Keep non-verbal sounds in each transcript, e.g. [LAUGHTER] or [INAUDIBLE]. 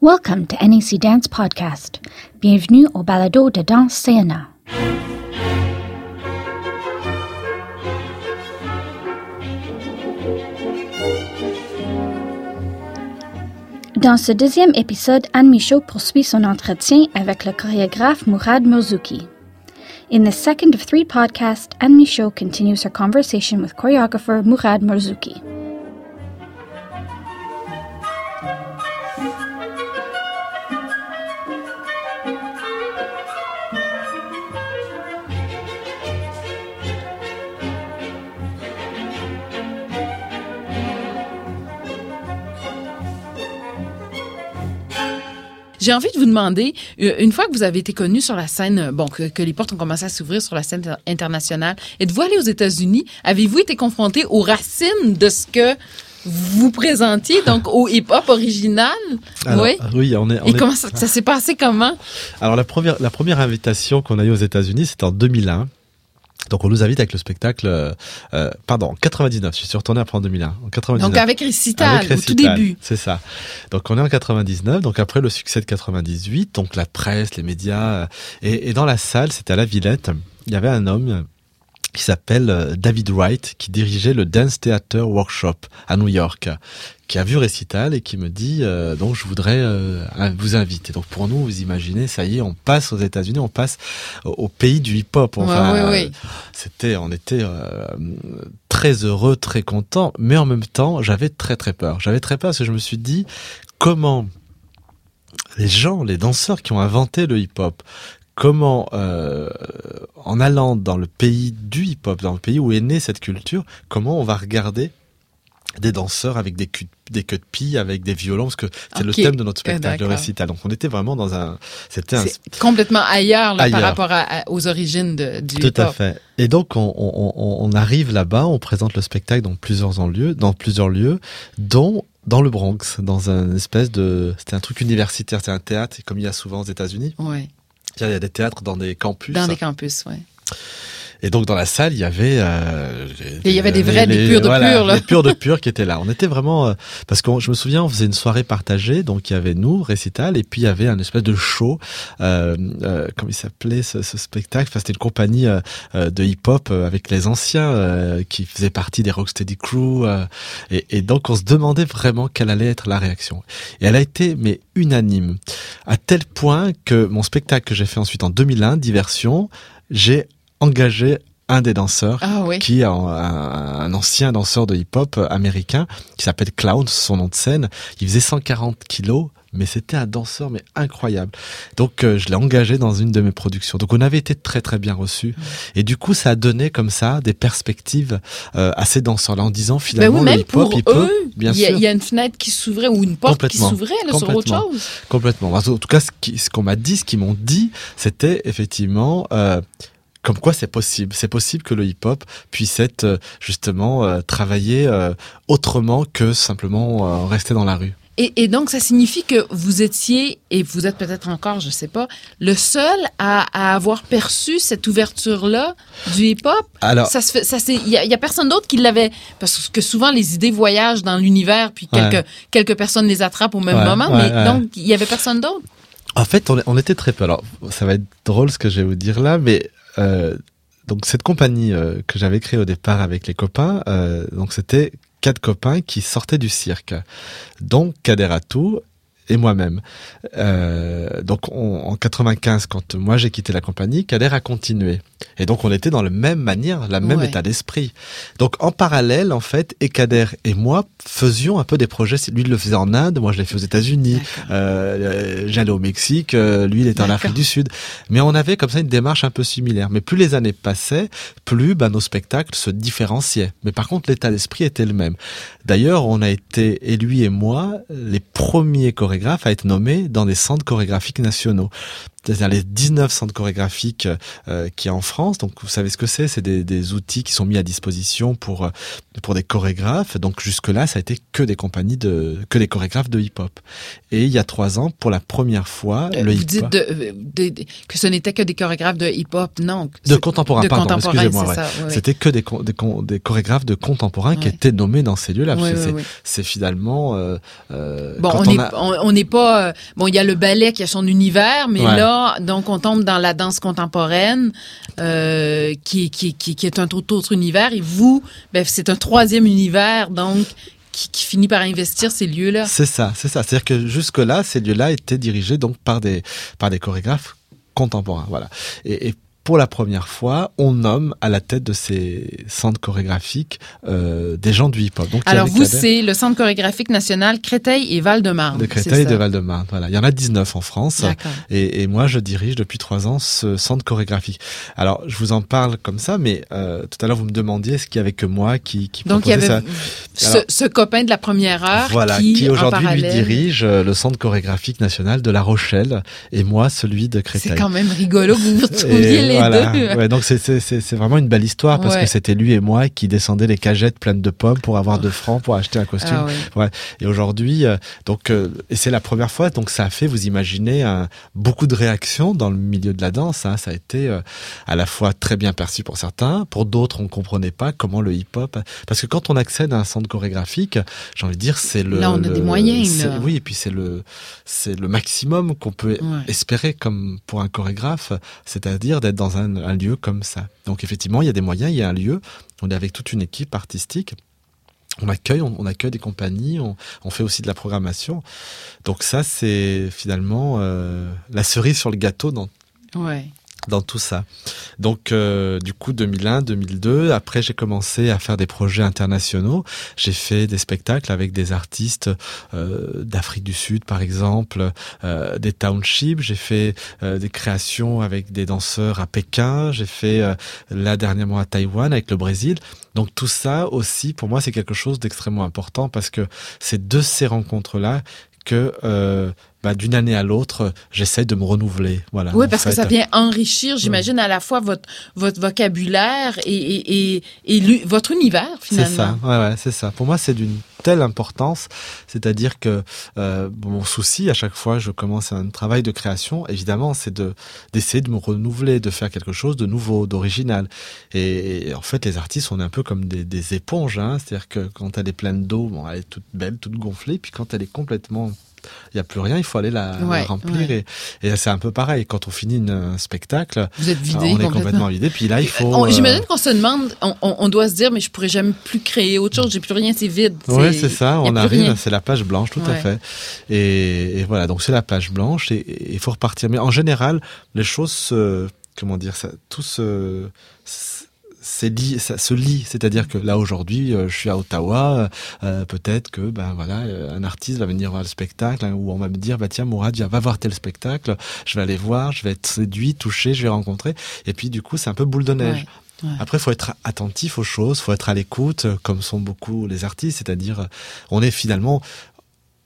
Welcome to NEC Dance Podcast. Bienvenue au balado de danse CNA. Dans ce deuxième épisode, Anne Michaud poursuit son entretien avec le chorégraphe Mourad Morzouki. In the second of three podcasts, Anne Michaud continues her conversation with choreographer Mourad Morzouki. J'ai envie de vous demander, euh, une fois que vous avez été connu sur la scène, euh, bon, que, que les portes ont commencé à s'ouvrir sur la scène inter- internationale, êtes-vous allé aux États-Unis? Avez-vous été confronté aux racines de ce que vous présentiez, donc au hip-hop original? Alors, oui. oui, on est. on Et est- comment ça, ça s'est passé comment? Alors la première, la première invitation qu'on a eue aux États-Unis, c'était en 2001. Donc on nous invite avec le spectacle, euh, euh, pardon, en 99. Je suis retourné après en 2001. En 99. Donc avec Récital, Avec au tout début. C'est ça. Donc on est en 99, donc après le succès de 98, donc la presse, les médias, euh, et, et dans la salle, c'était à la Villette, il y avait un homme qui s'appelle euh, David Wright, qui dirigeait le Dance Theater Workshop à New York, qui a vu Récital et qui me dit, euh, donc je voudrais euh, vous inviter. Donc pour nous, vous imaginez, ça y est, on passe aux États-Unis, on passe au, au pays du hip-hop. Enfin, Ouais, ouais, euh, ouais. c'était, on était euh, très heureux, très content, mais en même temps, j'avais très très peur. J'avais très peur parce que je me suis dit comment les gens, les danseurs qui ont inventé le hip-hop, comment euh, en allant dans le pays du hip-hop, dans le pays où est née cette culture, comment on va regarder des danseurs avec des culs des queues de pie, avec des violons, parce que c'est le thème de notre Euh, spectacle, le récital. Donc on était vraiment dans un, c'était un complètement ailleurs, là, par rapport à- à- aux origines de, du Tout à fait. Et donc on, on, on- on arrive là-bas, on présente le spectacle dans plusieurs lieux, dans plusieurs lieux, dont dans le Bronx, dans un espèce de, c'était un truc universitaire, c'est un théâtre, comme il y a souvent aux États-Unis. Ouais. Il y a des théâtres dans des campus. Dans des campus, ouais. Et donc dans la salle, il y avait, euh, il y avait des vrais, des purs de voilà, purs, là. des purs de purs qui étaient là. On était vraiment, euh, parce que je me souviens, on faisait une soirée partagée, donc il y avait nous, récital, et puis il y avait un espèce de show, euh, euh, comment il s'appelait ce, ce spectacle? Enfin, c'était une compagnie euh, euh, de hip-hop avec les anciens qui faisaient partie des Rocksteady Crew, et, et donc on se demandait vraiment quelle allait être la réaction. Et elle a été mais unanime, à tel point que mon spectacle que j'ai fait ensuite en 2001, Diversion, j'ai engagé un des danseurs Ah oui. qui est un, ancien danseur de hip-hop américain qui s'appelle Clown, c'est son nom de scène. Il faisait 140 kilos, mais c'était un danseur mais incroyable. Donc euh, je l'ai engagé dans une de mes productions. Donc on avait été très très bien reçus et du coup ça a donné comme ça des perspectives euh, à ces danseurs-là en disant finalement oui, le hip-hop pour il peut bien y, a, sûr il y a une fenêtre qui s'ouvrait ou une porte qui s'ouvrait sur autre chose. Complètement. En tout cas, ce qu'on m'a dit, ce qu'ils m'ont dit, c'était effectivement euh, comme quoi c'est possible. C'est possible que le hip-hop puisse être euh, justement euh, travaillé euh, autrement que simplement rester dans la rue. Et, et donc, ça signifie que vous étiez, et vous êtes peut-être encore, je sais pas, le seul à, à avoir perçu cette ouverture-là du hip-hop? Alors, Ça se fait, ça c'est, il y a, il y a personne d'autre qui l'avait, parce que souvent les idées voyagent dans l'univers, puis Ouais. quelques quelques personnes les attrapent au même Ouais, moment, ouais, mais donc il y avait personne d'autre? En fait, on, on était très peu. Alors, ça va être drôle ce que je vais vous dire là, mais euh, donc cette compagnie euh, que j'avais créée au départ avec les copains, euh, donc c'était quatre copains qui sortaient du cirque, donc Kader Atou et moi-même. Euh, donc on- en 95, quand moi j'ai quitté la compagnie, Kader a continué. Et donc on était dans la même manière, la même Ouais. état d'esprit. Donc en parallèle, en fait, et Kader et moi faisions un peu des projets. Lui il le faisait en Inde, moi je l'ai fait aux États-Unis. Euh, euh, J'allais au Mexique, euh, lui il était en. Afrique du Sud. Mais on avait comme ça une démarche un peu similaire. Mais plus les années passaient, plus bah, nos spectacles se différenciaient. Mais par contre l'état d'esprit était le même. D'ailleurs, on a été, et lui et moi, les premiers chorégraphes à être nommés dans des centres chorégraphiques nationaux. C'est-à-dire les 19 centres chorégraphiques euh, qui est en France. Donc vous savez ce que c'est, c'est des, des, outils qui sont mis à disposition pour euh, pour des chorégraphes. Donc jusque là, ça a été que des compagnies de que des chorégraphes de hip-hop. Et il y a trois ans, pour la première fois, Euh, le vous hip-hop dites de- de- de- que ce n'était que des chorégraphes de hip-hop, non. de contemporain, de pardon, contemporain, excusez-moi. ouais. oui. C'était que des, des, des chorégraphes de contemporains qui étaient nommés dans ces lieux-là. Oui, c'est- finalement euh, euh, Bon, on on n'est a- on, on pas euh, bon. Il y a le ballet qui a son univers, mais Ouais. là, donc on tombe dans la danse contemporaine, euh, qui, qui, qui, qui est un tout autre univers. Et vous, ben, c'est un troisième univers, donc qui, finit par investir ces lieux-là. C'est ça, c'est ça. C'est-à-dire que jusque-là, ces lieux-là étaient dirigés donc par des par des chorégraphes contemporains, voilà. Et pour la première fois, on nomme à la tête de ces centres chorégraphiques euh, des gens du hip-hop. Donc Alors vous, c'est le Centre chorégraphique national Créteil et Val-de-Marne. de Créteil et de Val-de-Marne. Voilà, il y en a 19 en France. Et, et moi, je dirige depuis trois ans ce centre chorégraphique. Alors, je vous en parle comme ça, mais euh, tout à l'heure, vous me demandiez ce qu'il y avait que moi qui, qui Donc il y avait ça. ce, Alors- ce copain de la première heure Voilà, qui, aujourd'hui lui dirige euh, le centre chorégraphique national de La Rochelle et moi celui de Créteil. C'est quand même rigolo que vous vous Et retrouviez les voilà. deux. Ouais, donc c'est vraiment une belle histoire parce Ouais. que c'était lui et moi qui descendaient les cagettes pleines de pommes pour avoir deux francs pour acheter un costume. Ah oui. Et aujourd'hui, euh, donc, euh, et c'est la première fois, donc ça a fait, vous imaginez, beaucoup de réactions dans le milieu de la danse. hein. Ça a été euh, à la fois très bien perçu pour certains, pour d'autres, on comprenait pas comment le hip-hop. Parce que quand on accède à un centre chorégraphique, j'ai envie de dire, c'est le. Là, on a le- des moyens, là. Oui, et puis c'est le, c'est le maximum qu'on peut espérer comme pour un chorégraphe, c'est-à-dire d'être dans un, lieu comme ça. Donc effectivement, il y a des moyens, il y a un lieu. On est avec toute une équipe artistique. On accueille, on, accueille des compagnies, on, fait aussi de la programmation. Donc ça, c'est finalement euh, la cerise sur le gâteau dans. Dans tout ça. Donc, euh, du coup, 2001, 2002. Après, j'ai commencé à faire des projets internationaux. J'ai fait des spectacles avec des artistes euh, d'Afrique du Sud, par exemple, euh, des townships. J'ai fait des créations avec des danseurs à Pékin. J'ai fait là dernièrement à Taïwan avec le Brésil. Donc tout ça aussi, pour moi, c'est quelque chose d'extrêmement important parce que c'est de ces rencontres-là que bah, d'une année à l'autre, j'essaie de me renouveler. Voilà. Oui, parce que ça vient enrichir, j'imagine, à la fois votre, votre vocabulaire et, et, et, et votre univers, C'est finalement. ça, ouais, ouais, c'est ça. Pour moi, c'est d'une telle importance, c'est-à-dire que euh, mon souci à chaque fois je commence un travail de création, évidemment, c'est de d'essayer de me renouveler, de faire quelque chose de nouveau, d'original. Et, et en fait, les artistes, on est un peu comme des, des éponges, hein, c'est-à-dire que quand elle est pleine d'eau, bon, elle est toute belle, toute gonflée, puis quand elle est complètement il n'y a plus rien, il faut aller la, remplir. ouais. Et, et c'est un peu pareil. Quand on finit un spectacle, Vous êtes vidé on est complètement. complètement vidé. Puis là, il faut. Euh, J'imagine qu'on se demande, on, doit se dire, mais je pourrais jamais plus créer autre chose, j'ai plus rien, c'est vide. Oui, c'est ça, on arrive, c'est la page blanche, tout à fait. Et, et voilà, donc c'est la page blanche et et il faut repartir. Mais en général, les choses se, comment dire, ça, tout se, c'est lié, ça se lie. C'est-à-dire que là aujourd'hui, euh, je suis à Ottawa, euh, peut-être que ben voilà, euh, un artiste va venir voir le spectacle hein, ou on va me dire bah tiens Mourad, viens, va voir tel spectacle. Je vais aller voir, je vais être séduit, touché, je vais rencontrer. Et puis du coup, c'est un peu boule de neige. Ouais, ouais. Après, faut être attentif aux choses, faut être à l'écoute, euh, comme sont beaucoup les artistes, c'est-à-dire, euh, on est finalement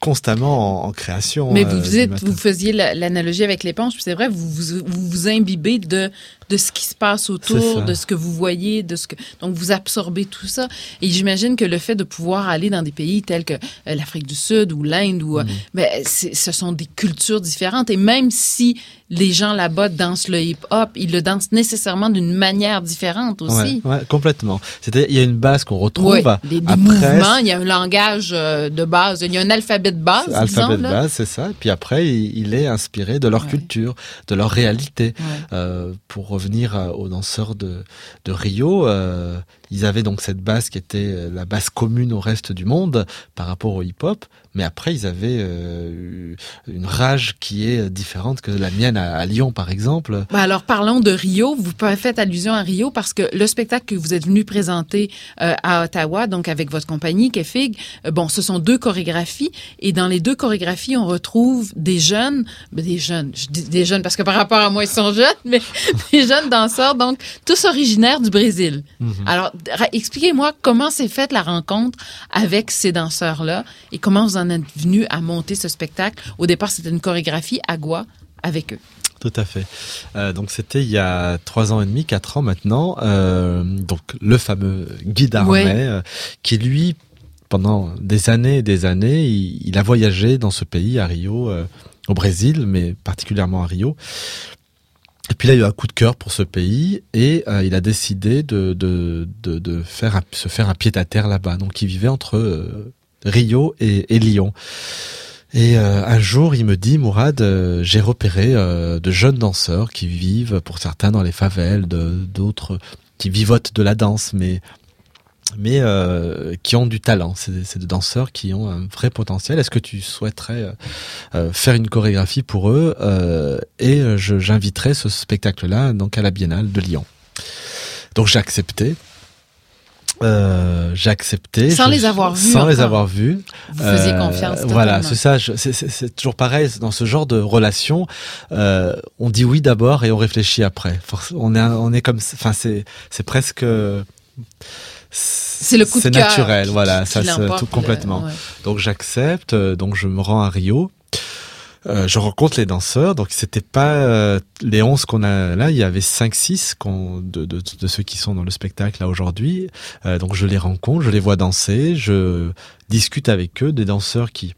constamment en, en création. Mais euh, vous, êtes, faisiez la- l'analogie avec l'éponge, puis c'est vrai, vous vous, vous vous imbibez de, de ce qui se passe autour, de ce que vous voyez, de ce que donc vous absorbez tout ça. Et j'imagine que le fait de pouvoir aller dans des pays tels que euh, l'Afrique du Sud ou l'Inde, ou ben, c'est- ce sont des cultures différentes. Et même si les gens là-bas dansent le hip-hop, ils le dansent nécessairement d'une manière différente aussi. Ouais, ouais, complètement. C'est-à-dire, il y a une base qu'on retrouve. Des, des Après, mouvements, il y a un langage euh, de base, il y a un alphabet de base, alphabet disons, de là. base, c'est ça. Et puis après, il, il est inspiré de leur Ouais. culture, de leur réalité. Euh, pour revenir euh, aux danseurs de, Rio, euh, ils avaient donc cette base qui était euh, la base commune au reste du monde par rapport au hip-hop, mais après ils avaient euh, une rage qui est différente que la mienne à, à Lyon par exemple. Ben alors, parlons de Rio. Vous faites allusion à Rio parce que le spectacle que vous êtes venu présenter euh, à Ottawa, donc avec votre compagnie, Kefig, euh, bon, ce sont deux chorégraphies. Et dans les deux chorégraphies, on retrouve des jeunes, des jeunes, je dis des jeunes parce que par rapport à moi, ils sont jeunes, mais [LAUGHS] des jeunes danseurs, donc tous originaires du Brésil. Mhm. Alors, expliquez-moi comment s'est faite la rencontre avec ces danseurs-là et comment vous en êtes venu à monter ce spectacle. Au départ, c'était une chorégraphie à Gua avec eux. Tout à fait. Euh, donc c'était il y a trois ans et demi, quatre ans maintenant. Euh, donc le fameux Guy Darmet, Ouais. euh, qui lui, pendant des années et des années, il, il a voyagé dans ce pays, à Rio, euh, au Brésil, mais particulièrement à Rio. Puis là, il a eu un coup de cœur pour ce pays et euh, il a décidé de, de, de, faire se faire un pied à terre là-bas. Donc il vivait entre euh, Rio et, Lyon. Et euh, un jour, il me dit, Mourad, j'ai repéré de jeunes danseurs qui vivent, pour certains, dans les favelles, d'autres qui vivotent de la danse, mais mais euh, qui ont du talent. C'est des- danseurs qui ont un vrai potentiel. Est-ce que tu souhaiterais euh, euh, faire une chorégraphie pour eux euh, Et j'inviterai ce spectacle-là donc à la Biennale de Lyon. Donc j'ai accepté. Euh, j'ai accepté. Sans Je- les avoir vus Sans les encore. avoir vus. Vous faisiez Euh, confiance. Voilà, totalement. c'est ça. c'est- toujours pareil dans ce genre de relation. euh, on dit oui d'abord et on réfléchit après. On est, on est comme, enfin c'est, c'est presque. C'est le coup de C'est cœur naturel, qui- voilà, qui- ça se- tout complètement. ouais. Donc j'accepte. euh, Donc je me rends à Rio. Euh, je rencontre les danseurs, donc c'était pas euh, les 11 qu'on a là, il y avait 5-6 qu'on- de, de, de ceux qui sont dans le spectacle là aujourd'hui. Euh, donc je les rencontre, je les vois danser, je discute avec eux, des danseurs qui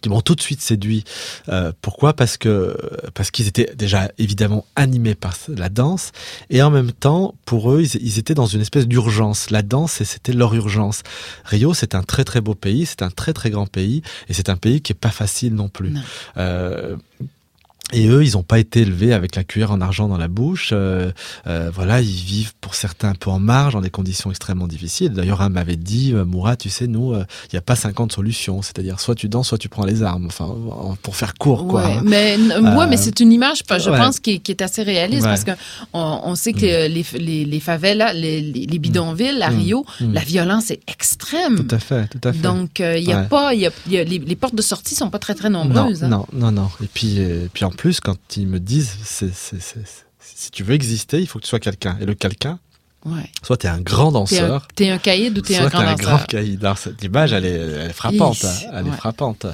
qui m'ont tout de suite séduit. Euh, pourquoi? Parce que parce qu'ils étaient déjà évidemment animés par la danse et en même temps pour eux ils, ils étaient dans une espèce d'urgence. La danse c'était leur urgence. Rio c'est un très très beau pays, c'est un très très grand pays et c'est un pays qui est pas facile non plus. Non. Euh, et eux, ils n'ont pas été élevés avec la cuillère en argent dans la bouche. Euh, euh, voilà, ils vivent pour certains un peu en marge, dans des conditions extrêmement difficiles. D'ailleurs, un m'avait dit, euh, Moura, tu sais, nous, euh, il n'y a pas 50 solutions. C'est-à-dire, soit tu danses, soit tu prends les armes. Enfin, en- pour faire court, quoi. Ouais, hein. mais, ouais, mais c'est une image, je ouais. pense, qui, est- qui est assez réaliste parce que on, on sait que les, les, les favelas, les, les, les bidonvilles à Mm. Rio, Mm. la violence est extrême. Tout à fait, tout à fait. Donc, il y a pas, y a, il y a- les, portes de sortie sont pas très, très non, nombreuses. hein. non, non, non. Et puis, puis en plus, quand ils me disent, si tu veux exister, il faut que tu sois quelqu'un. Et le quelqu'un, Ouais. soit tu es un grand un, danseur, t'es un caïd ou t'es un Soit grand un danseur. grand cahier d'art. Cette image, elle est, elle frappante. Hein. Elle ouais. est frappante.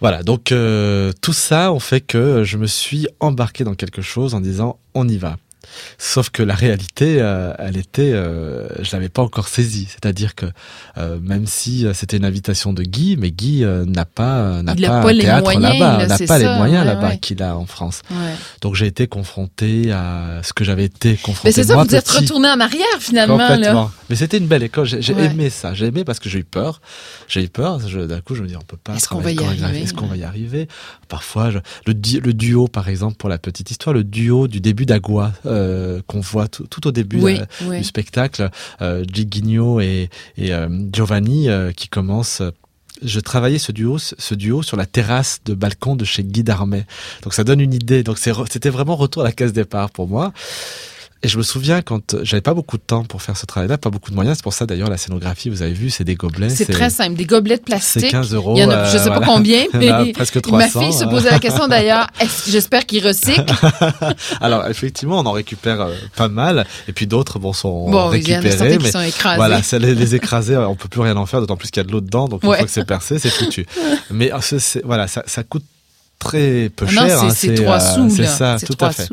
Voilà, donc euh, tout ça, on fait que je me suis embarqué dans quelque chose en disant on y va. Sauf que la réalité, euh, elle était, euh, je l'avais pas encore saisie. C'est-à-dire que euh, même si euh, c'était une invitation de Guy, mais Guy euh, n'a pas, n'a pas, un les théâtre moyens, là-bas, là, n'a pas les moyens là-bas ouais. qu'il a en France. Ouais. Donc j'ai été confronté à ce que j'avais été confronté. Mais c'est ça, moi, vous êtes retourné en arrière finalement. Là. Complètement. Mais c'était une belle école. J'ai aimé ça. J'ai aimé parce que j'ai eu peur. J'ai eu peur. D'un coup, je me dis, on peut pas. Est-ce qu'on va y arriver? Est-ce qu'on va y arriver? Parfois, je- le, le duo, par exemple, pour la petite histoire, le duo du début d'Agua qu'on voit tout, au début Oui, euh, oui. du spectacle, euh, et, et euh, Giovanni euh, qui commencent. Je travaillais ce duo, ce duo sur la terrasse de balcon de chez Guy Darmet. Donc ça donne une idée. Donc c'était vraiment retour à la case départ pour moi. Et je me souviens quand j'avais pas beaucoup de temps pour faire ce travail-là, pas beaucoup de moyens. C'est pour ça d'ailleurs la scénographie, vous avez vu, c'est des gobelets. C'est très simple, des gobelets de plastique. C'est 15 euros. Il y en a, je euh, sais pas voilà. combien, [LAUGHS] mais presque ma 300. fille se euh. posait la question d'ailleurs. J'espère qu'ils recyclent. [LAUGHS] Alors effectivement, on en récupère euh, pas mal, et puis d'autres bon sont Bon, récupérés, mais sont écrasés. voilà, les, les écrasés, on peut plus rien en faire, d'autant plus qu'il y a de l'eau dedans, donc une Ouais. fois que c'est percé, c'est foutu. [LAUGHS] mais euh, voilà, ça, ça coûte très peu Ah non, cher. c'est- hein, c'est trois sous, C'est ça, tout à fait.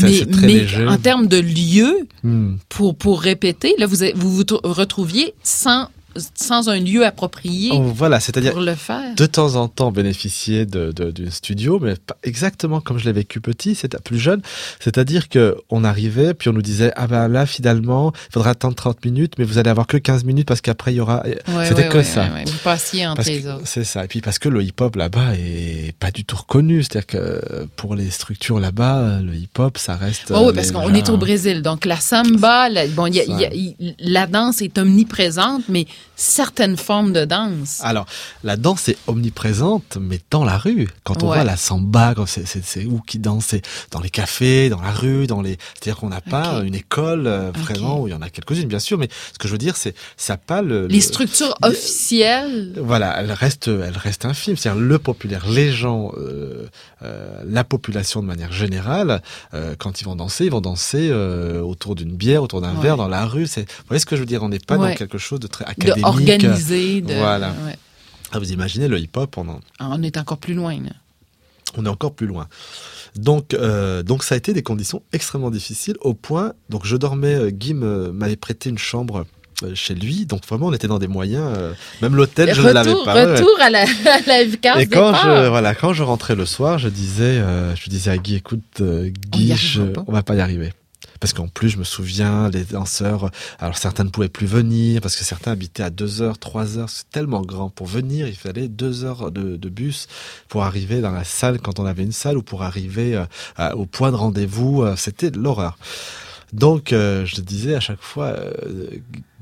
mais c'est très mais léger. en termes de lieu, Hmm. pour, pour répéter, là, vous vous, vous tr- retrouviez sans, sans un lieu approprié Oh, voilà, c'est-à-dire pour le faire. de temps en temps bénéficier de, de, du studio, mais pas exactement comme je l'ai vécu petit, c'est plus jeune. C'est-à-dire que on arrivait, puis on nous disait ah ben là finalement, il faudra attendre 30 minutes, mais vous allez avoir que 15 minutes parce qu'après il y aura. Ouais, C'était ouais, que ouais, ça. Vous passiez entre Parce les autres. C'est ça. Et puis parce que le hip-hop là-bas est pas du tout reconnu. C'est-à-dire que pour les structures là-bas, le hip-hop, ça reste. Oh, oui, euh, parce qu'on gens- est au Brésil. Donc, la samba, la, bon, il y a- il y a- il- la danse est omniprésente, mais certaines formes de danse. Alors, la danse est omniprésente, mais dans la rue. Quand on Ouais. voit la samba, c'est, où qui danse C'est dans les cafés, dans la rue, dans les. C'est-à-dire qu'on n'a pas une école euh, vraiment où il y en a quelques-unes, bien sûr. Mais ce que je veux dire, c'est ça pas le. Les le- structures le- officielles. Voilà, elle reste, elle reste infime. C'est-à-dire le populaire, les gens, euh, euh, la population de manière générale, euh, quand ils vont danser, ils vont danser euh, autour d'une bière, autour d'un Ouais. verre, dans la rue. C'est, vous voyez ce que je veux dire? On n'est pas Ouais. dans quelque chose de très De académique. De, Voilà. ouais. Ah, vous imaginez le hip-hop, on, en- Ah, On est encore plus loin. là. on est encore plus loin. Donc, euh, donc ça a été des conditions extrêmement difficiles au point. Donc je dormais. euh, Guy me- m'avait prêté une chambre euh, chez lui. Donc vraiment, on était dans des moyens. euh, même l'hôtel, je ne l'avais pas. Retour à la, à la case Et quand départ. je voilà, quand je rentrais le soir, je disais, euh, je disais à Guy, écoute, euh, On Guy, arrivera je- on va pas y arriver. Parce qu'en plus, je me souviens, les danseurs, alors certains ne pouvaient plus venir parce que certains habitaient à deux heures, trois heures. C'est tellement grand pour venir. Il fallait deux heures de, bus pour arriver dans la salle quand on avait une salle ou pour arriver euh, au point de rendez-vous. euh, C'était l'horreur. Donc, euh, je disais à chaque fois, euh,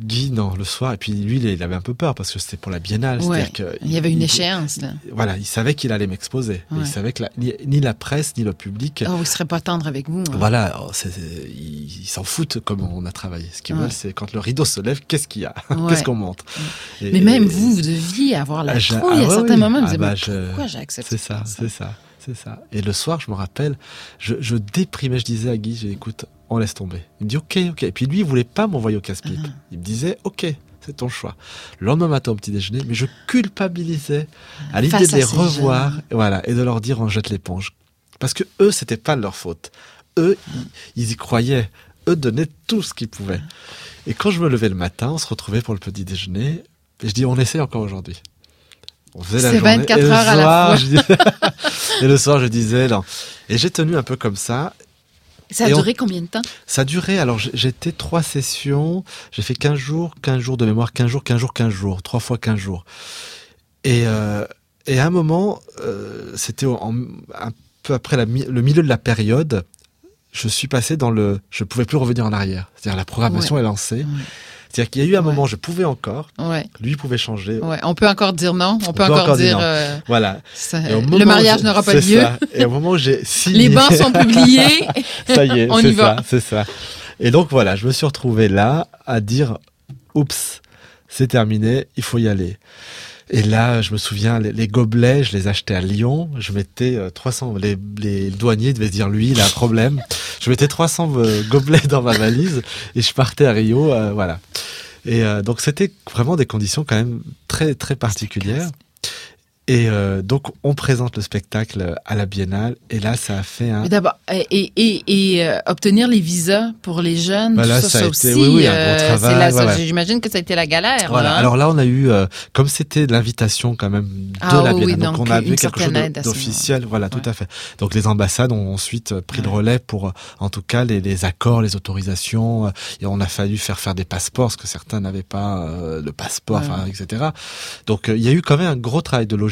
Guy, non, le soir. Et puis lui, il avait un peu peur parce que c'était pour la biennale. Ouais. C'est-à-dire que Il y avait une échéance, là. voilà, il savait qu'il allait m'exposer. Ouais. Il savait que la- ni, ni la presse ni le public, Oh, il serait pas tendre avec vous. hein. voilà, oh, c'est- c'est- ils s'en foutent comment on a travaillé. Ce qu'ils Ouais. veulent, c'est quand le rideau se lève, qu'est-ce qu'il y a? [LAUGHS] Qu'est-ce qu'on monte? Et- Mais même et- vous, vous deviez avoir la Ah, trouille ah à certains oui. moments. Vous Ah bah, je- pourquoi j'ai accepté C'est ça, c'est ça, c'est ça. Et le soir, je me rappelle, je, je déprimais, je disais à Guy, j'ai écoute, on laisse tomber. Il me dit, ok, ok. Et puis lui, il voulait pas m'envoyer au casse-pipe. Ah. Il me disait, ok, c'est ton choix. Le lendemain matin au petit déjeuner, mais je culpabilisais à l'idée de les revoir, jeunes. voilà, et de leur dire, on jette l'éponge. Parce que eux, c'était pas de leur faute. Eux, ils, ils y croyaient. Eux donnaient tout ce qu'ils pouvaient. Et quand je me levais le matin, on se retrouvait pour le petit déjeuner. Et je dis, on essaie encore aujourd'hui. On faisait la C'est journée. 24 et le heures à la soir, fois. je [LAUGHS] et le soir, je disais, non. Et j'ai tenu un peu comme ça. Ça a Et on- duré combien de temps? Ça a duré, alors j'étais trois sessions, j'ai fait 15 jours, 15 jours de mémoire, 15 jours, 15 jours, 15 jours, trois fois 15 jours. Et, euh, et à un moment, euh, c'était un peu après la le milieu de la période, je suis passé dans le... Je pouvais plus revenir en arrière. C'est-à-dire la programmation est lancée. Ouais. C'est-à-dire qu'il y a eu un Ouais. moment, je pouvais encore, Ouais, lui pouvait changer. ouais. On peut encore dire non. On, peut peut encore, dire euh, Voilà. ça- le mariage n'aura pas lieu. ça. Et au moment où j'ai [LAUGHS] signé... Les bancs sont publiés. [LAUGHS] ça y est, On y c'est va. ça, c'est ça. Et donc voilà, je me suis retrouvé là à dire, oups, c'est terminé, il faut y aller. Et là, je me souviens, les, les gobelets, je les achetais à Lyon. Je mettais euh, 300, les, les douaniers devaient dire, lui, il a un problème. Je mettais 300 euh, gobelets dans ma valise et je partais à Rio, euh, voilà. Et euh, donc c'était vraiment des conditions quand même très très particulières. Et euh, donc on présente le spectacle à la Biennale et là ça a fait un d'abord, et, et, et, euh, obtenir les visas pour les jeunes, Bah tout ça, ça a ça été- aussi, oui, oui, un gros euh, travail, la- j'imagine que ça a été la galère. Voilà. hein. Alors là, on a eu, euh, comme c'était l'invitation quand même de Ah la Biennale, oui, donc, donc on avait une quelque chose d'officiel. Voilà, tout à fait. Donc les ambassades ont ensuite euh, pris le relais pour, euh, en tout cas, les, les accords, les autorisations. Et on a fallu faire faire des passeports parce que certains n'avaient pas euh, le passeport, Ouais. etc. Donc il y a eu quand même un gros travail de logistique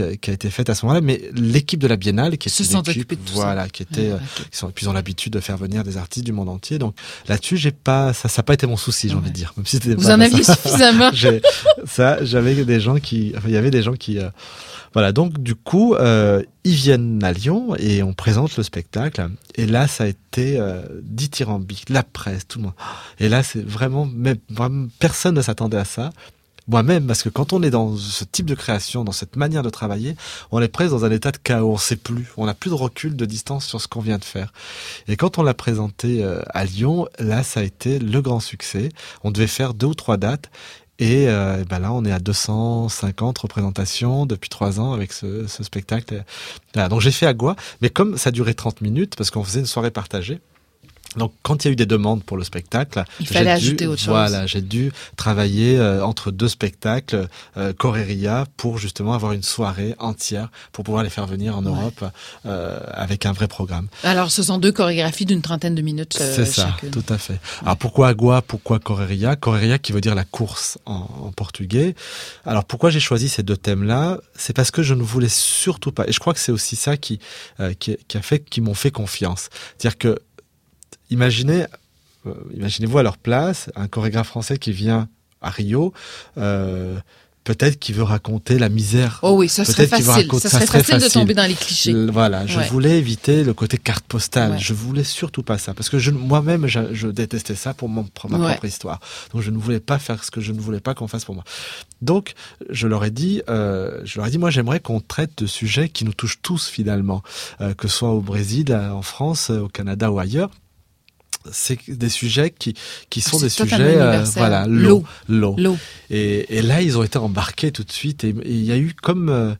euh, qui a été fait à ce moment-là. Mais l'équipe de la Biennale, qui Se était sont l'équipe, occupés de tout ça. voilà, qui était Ouais, euh, qui sont, ils ont l'habitude de faire venir des artistes du monde entier. Donc là-dessus, j'ai pas, ça, ça n'a pas été mon souci, j'ai Ouais. envie de dire. Même si Vous pas en ça. aviez suffisamment. [LAUGHS] J'ai- ça, j'avais des gens qui, enfin, il y avait des gens qui, euh, voilà. Donc du coup, euh, ils viennent à Lyon et on présente le spectacle. Et là, ça a été euh, dithyrambique, la presse, tout le monde. Et là, c'est vraiment, même, vraiment, personne ne s'attendait à ça. Moi-même, parce que quand on est dans ce type de création, dans cette manière de travailler, on est presque dans un état de chaos. On sait plus, on n'a plus de recul, de distance sur ce qu'on vient de faire. Et quand on l'a présenté euh, à Lyon, là, ça a été le grand succès. On devait faire deux ou trois dates. Et euh, ben là, on est à 250 représentations depuis trois ans avec ce, ce spectacle. Voilà, donc j'ai fait Agua, mais comme ça durait 30 minutes, parce qu'on faisait une soirée partagée, donc, quand il y a eu des demandes pour le spectacle, Il fallait dû- ajouter autre chose. Voilà, j'ai dû travailler euh, entre deux spectacles, euh, Choréria, pour justement avoir une soirée entière pour pouvoir les faire venir en Ouais. Europe euh, avec un vrai programme. Alors, ce sont deux chorégraphies d'une trentaine de minutes euh, C'est ça, chacune. tout à fait. Alors pourquoi Agua, pourquoi Choréria Choréria qui veut dire la course en, en portugais. Alors pourquoi j'ai choisi ces deux thèmes-là? C'est parce que je ne voulais surtout pas, et je crois que c'est aussi ça qui, euh, qui, qui a fait, qui m'ont fait confiance. C'est-à-dire que, imaginez, euh, imaginez-vous à leur place, un chorégraphe français qui vient à Rio, euh, peut-être qu'il veut raconter la misère Oh oui, ça serait facile. Ça ça serait facile de tomber dans les clichés. Voilà, je Ouais. voulais éviter le côté carte postale. Ouais. Je voulais surtout pas ça parce que je, moi-même, je, je détestais ça pour mon, ma Ouais. propre histoire. Donc je ne voulais pas faire ce que je ne voulais pas qu'on fasse pour moi. Donc je leur ai dit, euh, je leur ai dit, moi j'aimerais qu'on traite de sujets qui nous touchent tous finalement, euh, que ce soit au Brésil, en France, au Canada ou ailleurs. C'est des sujets qui, qui sont C'est des sujets, euh, voilà, L'eau. l'eau. Et, et là, ils ont été embarqués tout de suite. Et il y a eu comme, euh,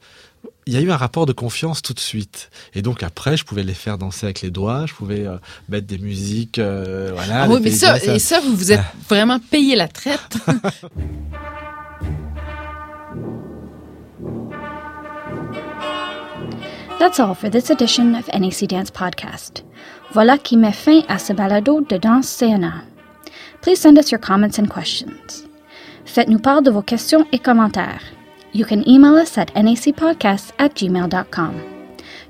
il y a eu un rapport de confiance tout de suite. Et donc après, je pouvais les faire danser avec les doigts, je pouvais euh, mettre des musiques, euh, voilà. Ah oui, mais ça, et ça, vous vous êtes vraiment payé la traite. [LAUGHS] That's all for this edition of NAC Dance Podcast. Voilà qui met fin à ce balado de danse CNA. Please send us your comments and questions. Faites-nous part de vos questions et commentaires. You can email us at nacpodcasts at gmail.com.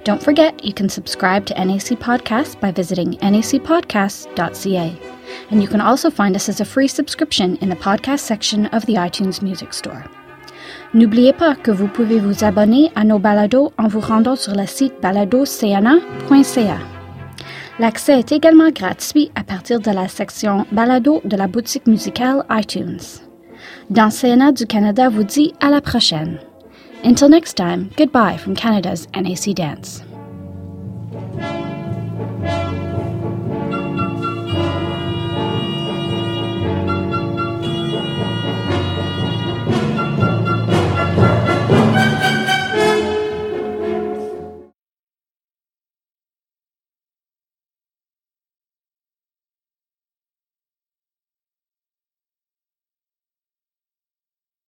Don't forget, you can subscribe to NAC Podcasts by visiting nacpodcasts.ca. And you can also find us as a free subscription in the podcast section of the iTunes Music Store. N'oubliez pas que vous pouvez vous abonner à nos balados en vous rendant sur le site baladocna.ca. L'accès est également gratuit à partir de la section balado de la boutique musicale iTunes. Dans du Canada vous dit à la prochaine. Until next time, goodbye from Canada's NAC Dance.